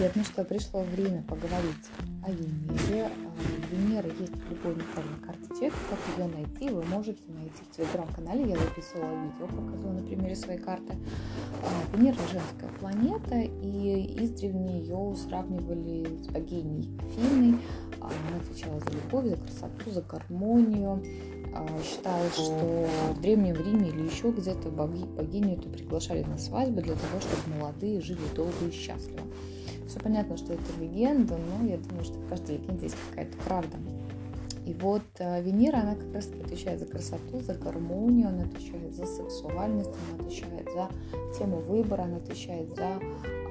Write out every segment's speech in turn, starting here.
Привет, ну что, пришло время поговорить о Венере. А, Венера есть в любой натальной карте человека. Как ее найти, вы можете найти в телеграм-канале. Я записывала видео, показывала на примере своей карты. А, Венера женская планета, и издревле ее сравнивали с богиней Афиной. А, она отвечала за любовь, за красоту, за гармонию. Считалось, что в Древнем Риме или еще где-то богиню эту приглашали на свадьбу для того, чтобы молодые жили долго и счастливо. Все понятно, что это легенда, но я думаю, что в каждой легенде есть какая-то правда. И вот э, Венера, она как раз отвечает за красоту, за гармонию, она отвечает за сексуальность, она отвечает за тему выбора, она отвечает за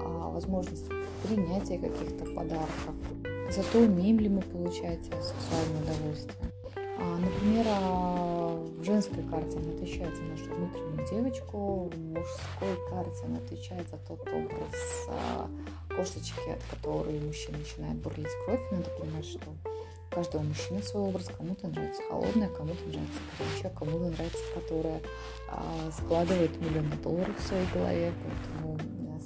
а, возможность принятия каких-то подарков, за то, умеем ли мы получать сексуальное удовольствие. А, например, а, в женской карте она отвечает за нашу внутреннюю девочку, в мужской карте она отвечает за тот образ а, кошечки, от которой мужчина начинает бурлить кровь. Надо понимать, что у каждого мужчины свой образ. Кому-то нравится холодная, кому-то нравится горячая, кому-то нравится, которая складывает миллионы долларов в своей голове. Поэтому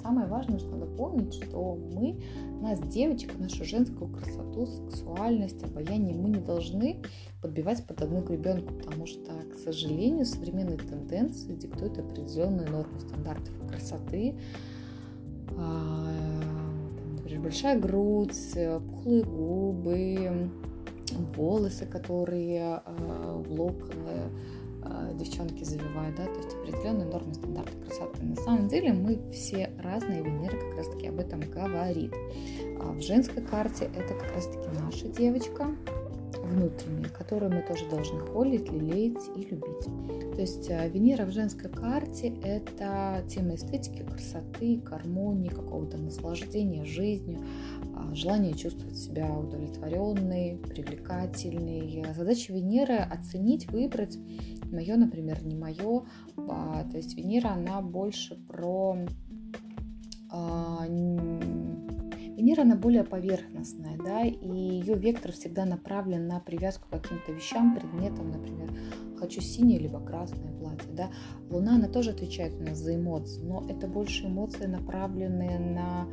самое важное, что надо помнить, что мы, нас, девочек, нашу женскую красоту, сексуальность, обаяние мы не должны подбивать под одну гребенку, потому что, к сожалению, современные тенденции диктуют определенную норму стандартов красоты. А, например, большая грудь, пухлые губы, волосы, которые а, в локоны, Э, девчонки завивают, да, то есть определенные нормы стандарты красоты. На самом деле мы все разные, Венера как раз таки об этом говорит. А в женской карте это как раз таки наша девочка, внутренняя, которую мы тоже должны холить, лелеять и любить. То есть э, Венера в женской карте – это тема эстетики, красоты, гармонии, какого-то наслаждения жизнью, а, желание чувствовать себя удовлетворенной, привлекательной. Задача Венеры – оценить, выбрать мое, например, не мое. А, то есть Венера, она больше про... А, Венера, она более поверхностная, да, и ее вектор всегда направлен на привязку к каким-то вещам, предметам, например, хочу синее либо красное платье, да. Луна, она тоже отвечает у нас за эмоции, но это больше эмоции, направленные на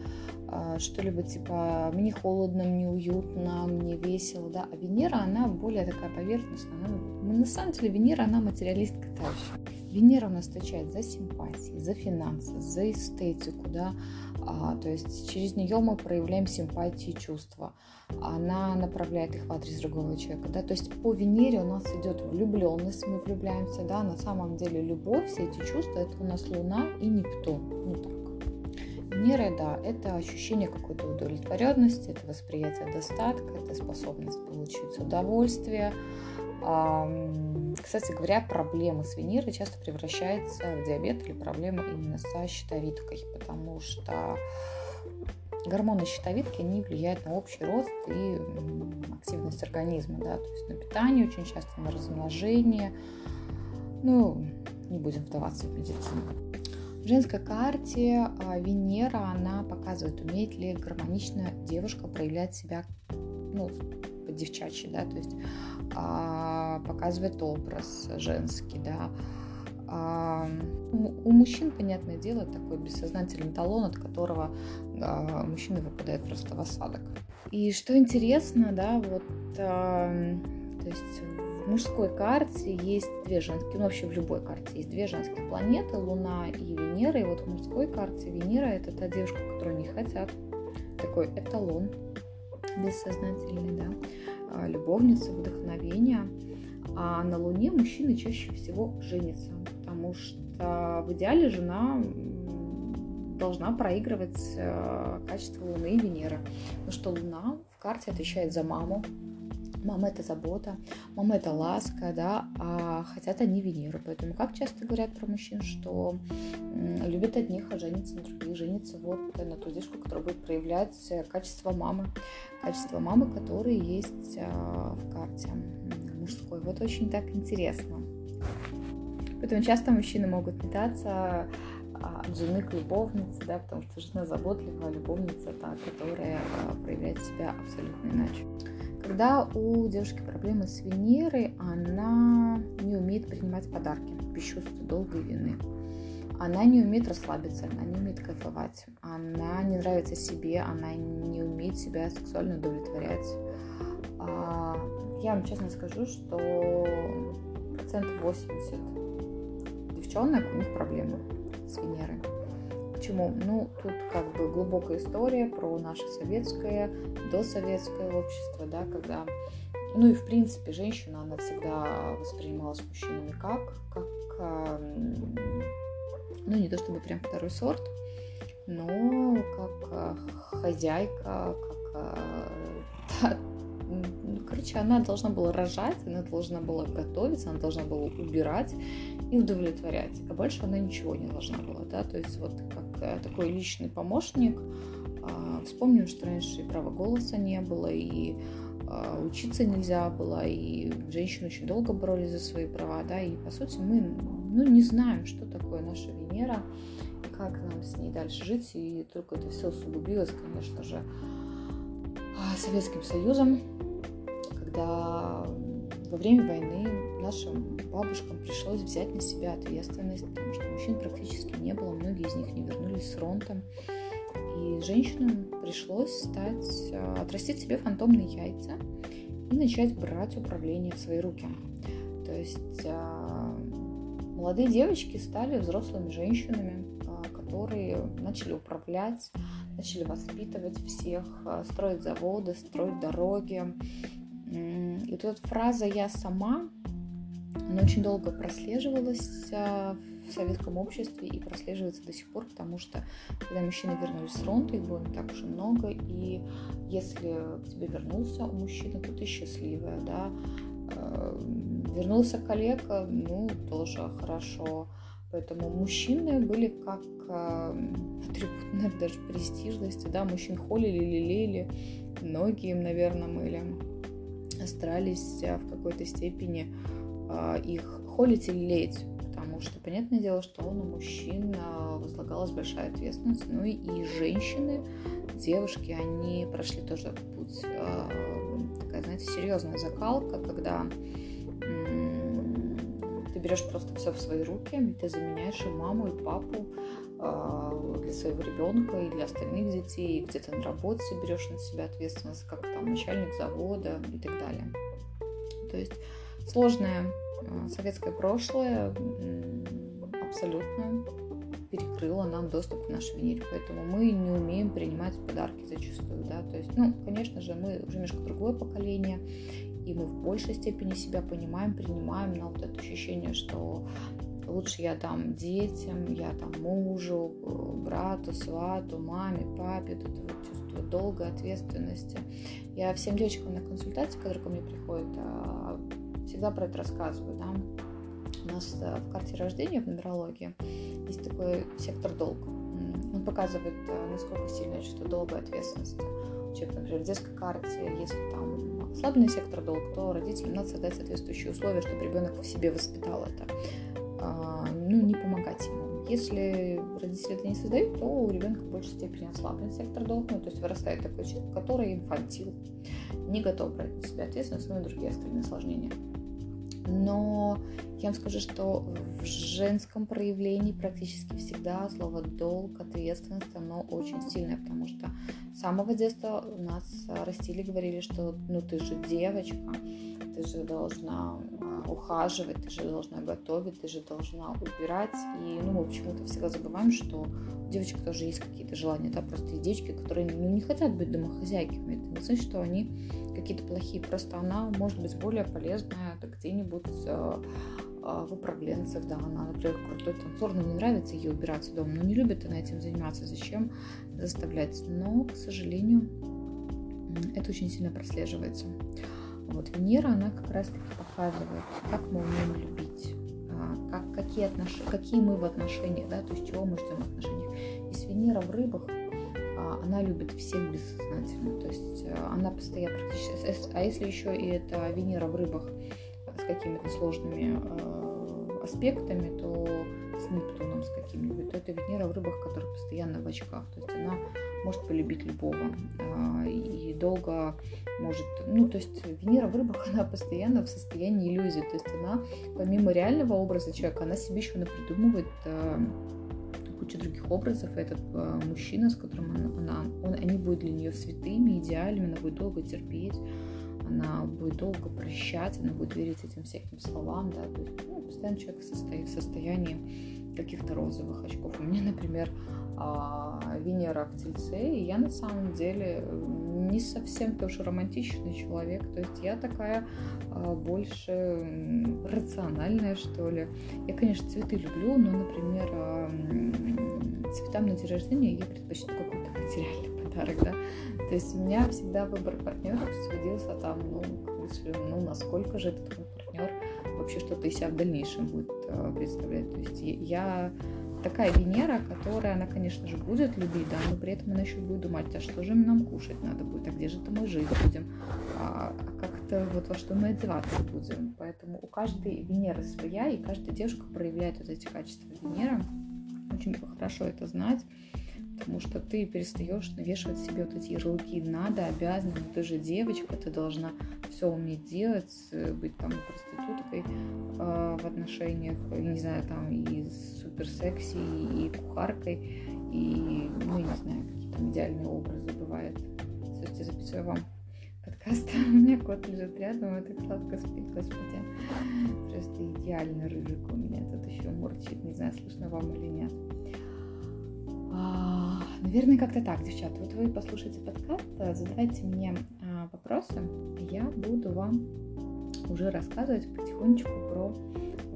э, что-либо типа мне холодно, мне уютно, мне весело, да. А Венера, она более такая поверхностная. Она, на самом деле Венера, она материалистка та Венера у нас отвечает за симпатии, за финансы, за эстетику, да, а, то есть через нее мы проявляем симпатии и чувства. Она направляет их в адрес другого человека, да, то есть по Венере у нас идет влюбленность, мы влюбляемся, да, на самом деле любовь, все эти чувства, это у нас Луна и Нептун, ну так. Венера, да, это ощущение какой-то удовлетворенности, это восприятие достатка, это способность получить удовольствие, кстати говоря, проблема с Венерой часто превращается в диабет или проблема именно со щитовидкой, потому что гормоны щитовидки, они влияют на общий рост и активность организма, да, то есть на питание очень часто, на размножение. Ну, не будем вдаваться в медицину. В женской карте а, Венера, она показывает, умеет ли гармонично девушка проявлять себя ну, по-девчачьи, да, то есть а, показывает образ женский, да. А, у мужчин, понятное дело, такой бессознательный талон, от которого а, мужчина выпадает просто в осадок. И что интересно, да, вот, а, то есть в мужской карте есть две женские, ну вообще в любой карте есть две женские планеты, Луна и Венера, и вот в мужской карте Венера это та девушка, которую не хотят, такой эталон бессознательный, да, а, любовница, вдохновения. А на Луне мужчины чаще всего женятся, потому что в идеале жена должна проигрывать э, качество Луны и Венеры. Потому что Луна в карте отвечает за маму, Мама это забота, мама это ласка, да, а хотят они Венеру. Поэтому как часто говорят про мужчин, что любят одних, а женятся на других, женятся вот на ту девушку, которая будет проявлять качество мамы, качество мамы, которые есть а, в карте мужской. Вот очень так интересно. Поэтому часто мужчины могут метаться а, от жены к любовнице, да, потому что жена заботливая, любовница та, которая а, проявляет себя абсолютно иначе. Когда у девушки проблемы с Венерой, она не умеет принимать подарки без и вины. она не умеет расслабиться, она не умеет кайфовать, она не нравится себе, она не умеет себя сексуально удовлетворять. А, я вам честно скажу, что процентов 80 девчонок, у них проблемы с Венерой. Почему? Ну, тут как бы глубокая история про наше советское, досоветское общество, да, когда ну и в принципе женщина, она всегда воспринималась мужчинами как, как ну не то чтобы прям второй сорт, но как хозяйка, как короче, она должна была рожать, она должна была готовиться, она должна была убирать и удовлетворять. А больше она ничего не должна была, да, то есть вот как э, такой личный помощник. А, вспомним, что раньше и права голоса не было, и а, учиться нельзя было, и женщины очень долго боролись за свои права, да, и по сути мы, ну, не знаем, что такое наша Венера, как нам с ней дальше жить, и только это все усугубилось, конечно же, а, Советским Союзом, когда во время войны нашим бабушкам пришлось взять на себя ответственность, потому что мужчин практически не было, многие из них не вернулись с фронта. И женщинам пришлось стать, а, отрастить себе фантомные яйца и начать брать управление в свои руки. То есть а, молодые девочки стали взрослыми женщинами, а, которые начали управлять, начали воспитывать всех, строить заводы, строить дороги. И вот эта фраза «я сама», она очень долго прослеживалась в советском обществе и прослеживается до сих пор, потому что когда мужчины вернулись с фронта, их было не так уж и много, и если к тебе вернулся мужчина, то ты счастливая, да, э, вернулся коллега, ну, тоже хорошо. Поэтому мужчины были как э, атрибут, даже престижности, да, мужчин холили, лелеяли, ноги им, наверное, мыли, старались э, в какой-то степени их холить и лелеять что, понятное дело, что на мужчин возлагалась большая ответственность. Ну и, женщины, девушки, они прошли тоже этот путь. А, такая, знаете, серьезная закалка, когда ты берешь просто все в свои руки, ты заменяешь и маму, и папу для своего ребенка и для остальных детей, где-то на работе берешь на себя ответственность, как там начальник завода и так далее. То есть сложная Э, советское прошлое абсолютно перекрыло нам доступ к нашей Венере, поэтому мы не умеем принимать подарки зачастую, да, то есть, ну, конечно же, мы уже немножко другое поколение, и мы в большей степени себя понимаем, принимаем, но вот это ощущение, что лучше я дам детям, я там мужу, э, брату, свату, маме, папе, это вот чувство долгой ответственности. Я всем девочкам на консультации, которые ко мне приходят, а, всегда про это рассказываю, да. У нас э, в карте рождения в нумерологии есть такой сектор долг. Он показывает, э, насколько сильное чувство долга и ответственности. Человек, например, в детской карте, если там ослабленный сектор долг, то родителям надо создать соответствующие условия, чтобы ребенок в себе воспитал это. А, ну, не помогать ему. Если родители это не создают, то у ребенка в большей степени ослаблен сектор долг, ну, то есть вырастает такой человек, который инфантил, не готов брать на себя ответственность, ну и другие остальные осложнения. Но я вам скажу, что в женском проявлении практически всегда слово долг, ответственность, оно очень сильное, потому что с самого детства у нас растили, говорили, что ну ты же девочка, ты же должна а, ухаживать, ты же должна готовить, ты же должна убирать. И ну, мы почему-то всегда забываем, что у девочек тоже есть какие-то желания, да, просто есть девочки, которые ну, не хотят быть домохозяйками. Это не значит, что они какие-то плохие, просто она может быть более полезная где-нибудь э, в управленцах, да, она, например, крутой танцор, но не нравится ей убираться дома, но не любит она этим заниматься, зачем заставлять? Но, к сожалению, это очень сильно прослеживается. Вот Венера, она как раз-таки показывает, как мы умеем любить, а, как, какие, отнош... какие мы в отношениях, да, то есть чего мы ждем в отношениях. Если Венера в рыбах, а, она любит всех бессознательно, то есть она постоянно практически... А если еще и это Венера в рыбах какими-то сложными э, аспектами, то с Нептуном с каким-нибудь, то это Венера в рыбах, которая постоянно в очках. То есть она может полюбить любого э, и долго может... Ну, то есть Венера в рыбах, она постоянно в состоянии иллюзии. То есть она, помимо реального образа человека, она себе еще напридумывает э, куча других образов. И этот э, мужчина, с которым она, он, они будут для нее святыми, идеальными, она будет долго терпеть, она будет долго прощать, она будет верить этим всяким словам, да, то есть ну, постоянно человек состоит в состоянии каких-то розовых очков. У меня, например, а, Венера в Тельце, и я на самом деле не совсем тоже романтичный человек, то есть я такая а, больше рациональная, что ли. Я, конечно, цветы люблю, но, например, а, цветам на день рождения я предпочту какой-то материальный подарок, да. То есть у меня всегда выбор партнеров сводился там, ну, ну, насколько же этот партнер вообще что-то из себя в дальнейшем будет представлять. То есть я такая Венера, которая, она, конечно же, будет любить, да, но при этом она еще будет думать, а что же нам кушать надо будет, а где же это мы жить будем, а, а как-то вот во что мы одеваться будем. Поэтому у каждой Венеры своя, и каждая девушка проявляет вот эти качества Венеры. Очень хорошо это знать потому что ты перестаешь навешивать себе вот эти ярлыки надо, обязана, ты же девочка, ты должна все уметь делать, э, быть там проституткой э, в отношениях, не знаю, там и супер секси, и кухаркой, и, ну, я не знаю, какие там идеальные образы бывают. Слушайте, записываю вам подкаст. У меня кот лежит рядом, и так сладко спит, господи. Просто идеальный рыжик у меня тут еще мурчит, не знаю, слышно вам или нет. А, наверное, как-то так, девчата. Вот вы послушайте подкаст, задавайте мне а, вопросы, я буду вам уже рассказывать потихонечку про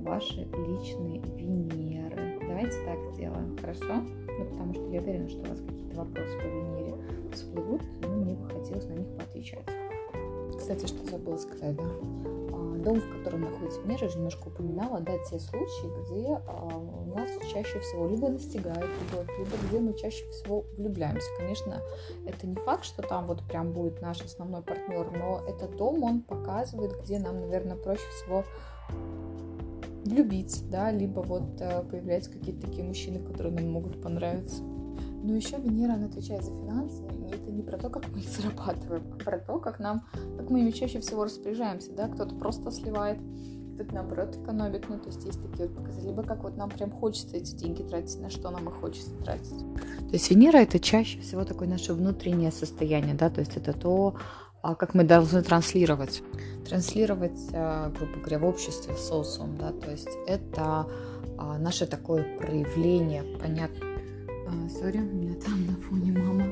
ваши личные Венеры. Давайте так сделаем, хорошо? Ну, потому что я уверена, что у вас какие-то вопросы по Венере всплывут, и мне бы хотелось на них поотвечать. Кстати, что забыла сказать, да? дом, в котором находится Венера, я уже немножко упоминала, да, те случаи, где а, нас чаще всего либо настигает любовь, либо где мы чаще всего влюбляемся. Конечно, это не факт, что там вот прям будет наш основной партнер, но этот дом, он показывает, где нам, наверное, проще всего влюбиться, да, либо вот э, появляются какие-то такие мужчины, которые нам могут понравиться. Но еще Венера, она отвечает за финансы, и это не про то, как мы их зарабатываем, а про то, как нам, как мы ими чаще всего распоряжаемся, да, кто-то просто сливает, кто-то наоборот экономит, ну, то есть есть такие вот показатели, либо как вот нам прям хочется эти деньги тратить, на что нам их хочется тратить. То есть Венера это чаще всего такое наше внутреннее состояние, да, то есть это то, а, как мы должны транслировать. Транслировать, а, грубо говоря, в обществе, в социум, да, то есть это а, наше такое проявление, понятно, Сори, у меня там на фоне мама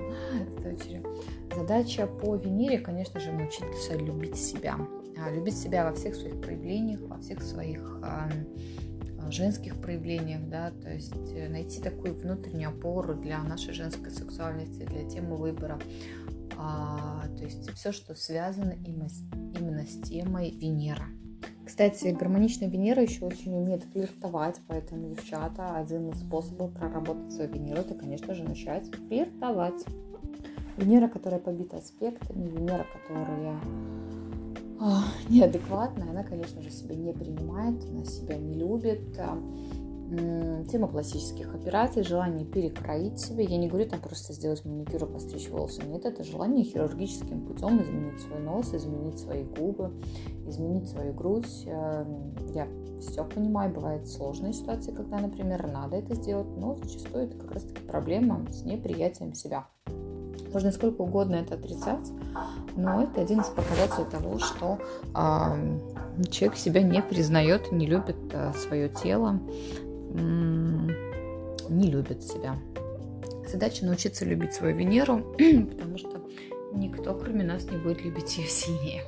с дочерью. Задача по Венере, конечно же, научиться любить себя. А, любить себя во всех своих проявлениях, во всех своих а, женских проявлениях, да, то есть э, найти такую внутреннюю опору для нашей женской сексуальности, для темы выбора. А, то есть все, что связано именно с, именно с темой Венера. Кстати, гармоничная Венера еще очень умеет флиртовать, поэтому, девчата, один из способов проработать свою Венеру, это, конечно же, начать флиртовать. Венера, которая побита аспектами, Венера, которая неадекватная, она, конечно же, себя не принимает, она себя не любит, тема пластических операций, желание перекроить себя. Я не говорю там просто сделать маникюр и постричь волосы. Нет, это желание хирургическим путем изменить свой нос, изменить свои губы, изменить свою грудь. Эм, я все понимаю, бывают сложные ситуации, когда, например, надо это сделать, но зачастую это как раз-таки проблема с неприятием себя. Можно сколько угодно это отрицать, но это один из показателей того, что э, человек себя не признает, не любит э, свое тело, не любит себя. Задача научиться любить свою Венеру, потому что никто, кроме нас, не будет любить ее сильнее.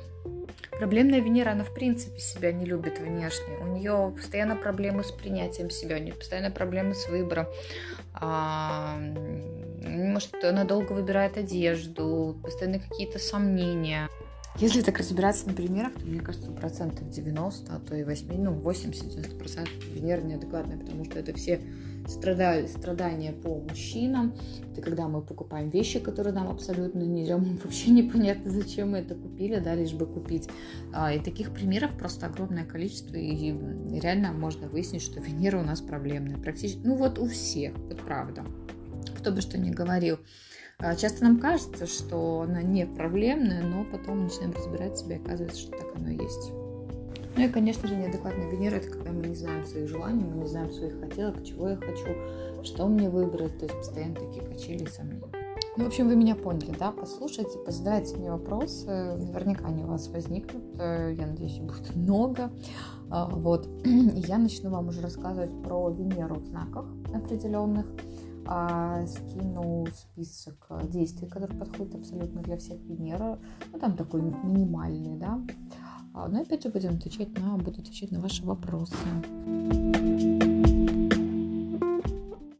Проблемная Венера, она в принципе себя не любит внешне. У нее постоянно проблемы с принятием себя, у нее постоянно проблемы с выбором. А, может, она долго выбирает одежду, постоянно какие-то сомнения. Если так разбираться на примерах, то мне кажется, процентов 90, а то и 8, ну 80-90 процентов Венера неадекватная, потому что это все страдали, страдания по мужчинам. Это когда мы покупаем вещи, которые нам абсолютно не идем, вообще непонятно, зачем мы это купили, да, лишь бы купить. А, и таких примеров просто огромное количество, и реально можно выяснить, что Венера у нас проблемная. Практически, ну вот у всех, вот правда. Кто бы что ни говорил. А, часто нам кажется, что она не проблемная, но потом начинаем разбирать себя, и оказывается, что так оно и есть. Ну и, конечно же, неадекватная Венера – это когда мы не знаем своих желаний, мы не знаем своих хотелок, чего я хочу, что мне выбрать, то есть постоянно такие качели и сомнения. Ну, в общем, вы меня поняли, да? Послушайте, позадавайте мне вопросы. Наверняка они у вас возникнут. Э, я надеюсь, их будет много. А, вот. И я начну вам уже рассказывать про Венеру в знаках определенных. А, скину список действий, которые подходят абсолютно для всех Венера. Ну, там такой минимальный, да. А, Но ну, опять же будем отвечать на, буду отвечать на ваши вопросы.